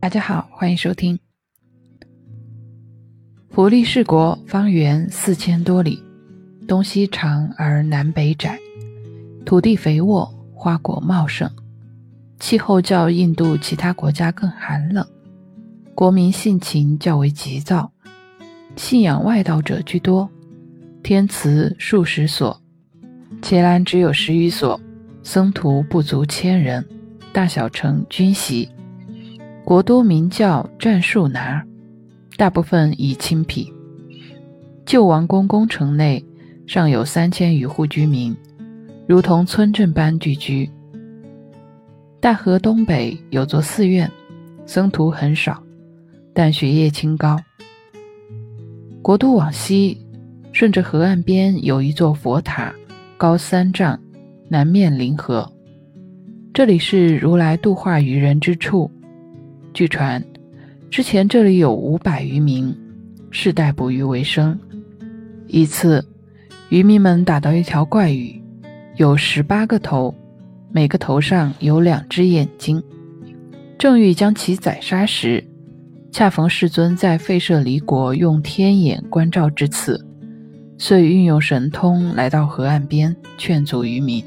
大家好，欢迎收听。福利士国方圆四千多里，东西长而南北窄，土地肥沃，花果茂盛，气候较印度其他国家更寒冷，国民性情较为急躁，信仰外道者居多，天祠数十所，伽蓝只有十余所，僧徒不足千人，大小城均席。国都名叫战术南，大部分已清僻。旧王宫宫城内尚有三千余户居民，如同村镇般聚居。大河东北有座寺院，僧徒很少，但学业清高。国都往西，顺着河岸边有一座佛塔，高三丈，南面临河。这里是如来度化愚人之处。据传，之前这里有五百余民，世代捕鱼为生。一次，渔民们打到一条怪鱼，有十八个头，每个头上有两只眼睛。正欲将其宰杀时，恰逢世尊在废舍离国用天眼观照之此，遂运用神通来到河岸边劝阻渔民，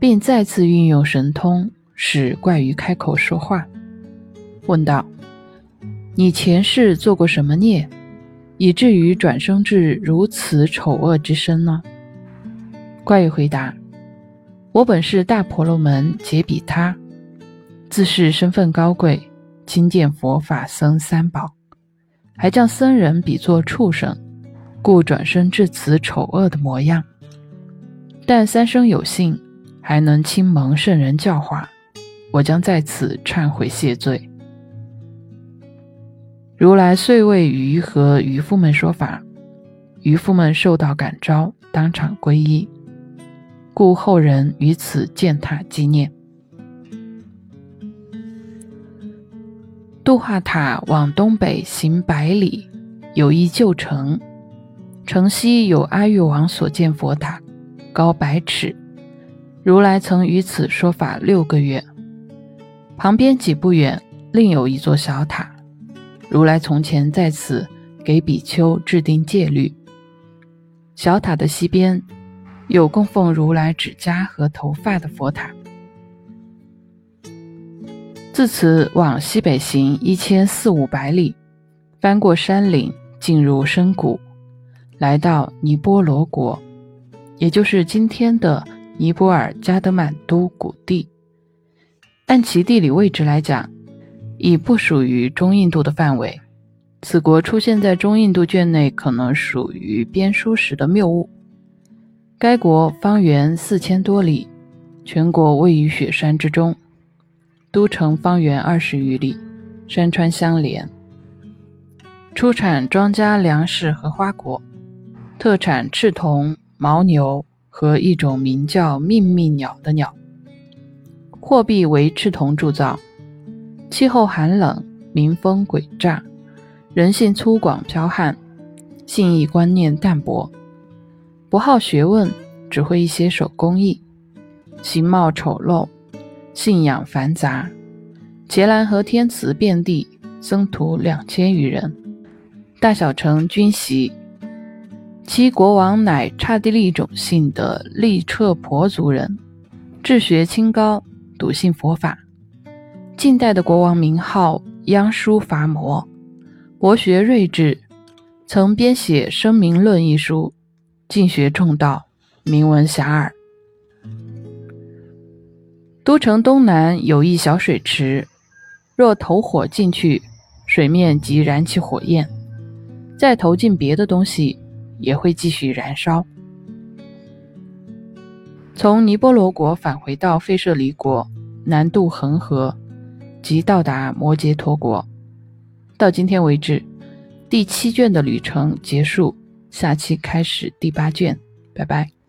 并再次运用神通使怪鱼开口说话。问道：“你前世做过什么孽，以至于转生至如此丑恶之身呢？”怪鱼回答：“我本是大婆罗门杰比他，自是身份高贵，亲见佛法僧三宝，还将僧人比作畜生，故转生至此丑恶的模样。但三生有幸，还能亲蒙圣人教化，我将在此忏悔谢罪。”如来遂为渔和渔夫们说法，渔夫们受到感召，当场皈依，故后人于此建塔纪念。度化塔往东北行百里，有一旧城，城西有阿育王所建佛塔，高百尺。如来曾于此说法六个月。旁边几步远，另有一座小塔。如来从前在此给比丘制定戒律。小塔的西边有供奉如来指甲和头发的佛塔。自此往西北行一千四五百里，翻过山岭，进入深谷，来到尼波罗国，也就是今天的尼泊尔加德满都谷地。按其地理位置来讲。已不属于中印度的范围，此国出现在中印度卷内，可能属于编书时的谬误。该国方圆四千多里，全国位于雪山之中，都城方圆二十余里，山川相连，出产庄稼、粮食和花果，特产赤铜、牦牛和一种名叫命命鸟的鸟，货币为赤铜铸造。气候寒冷，民风诡诈，人性粗犷剽悍，信义观念淡薄，不好学问，只会一些手工艺，形貌丑陋，信仰繁杂。伽蓝和天慈遍地，僧徒两千余人，大小城均习。其国王乃刹帝利种姓的利彻婆族人，治学清高，笃信佛法。近代的国王名号央叔伐摩，博学睿智，曾编写《声明论》一书，进学重道，名闻遐迩。都城东南有一小水池，若投火进去，水面即燃起火焰；再投进别的东西，也会继续燃烧。从尼波罗国返回到费舍离国，南渡恒河。即到达摩羯陀国。到今天为止，第七卷的旅程结束，下期开始第八卷。拜拜。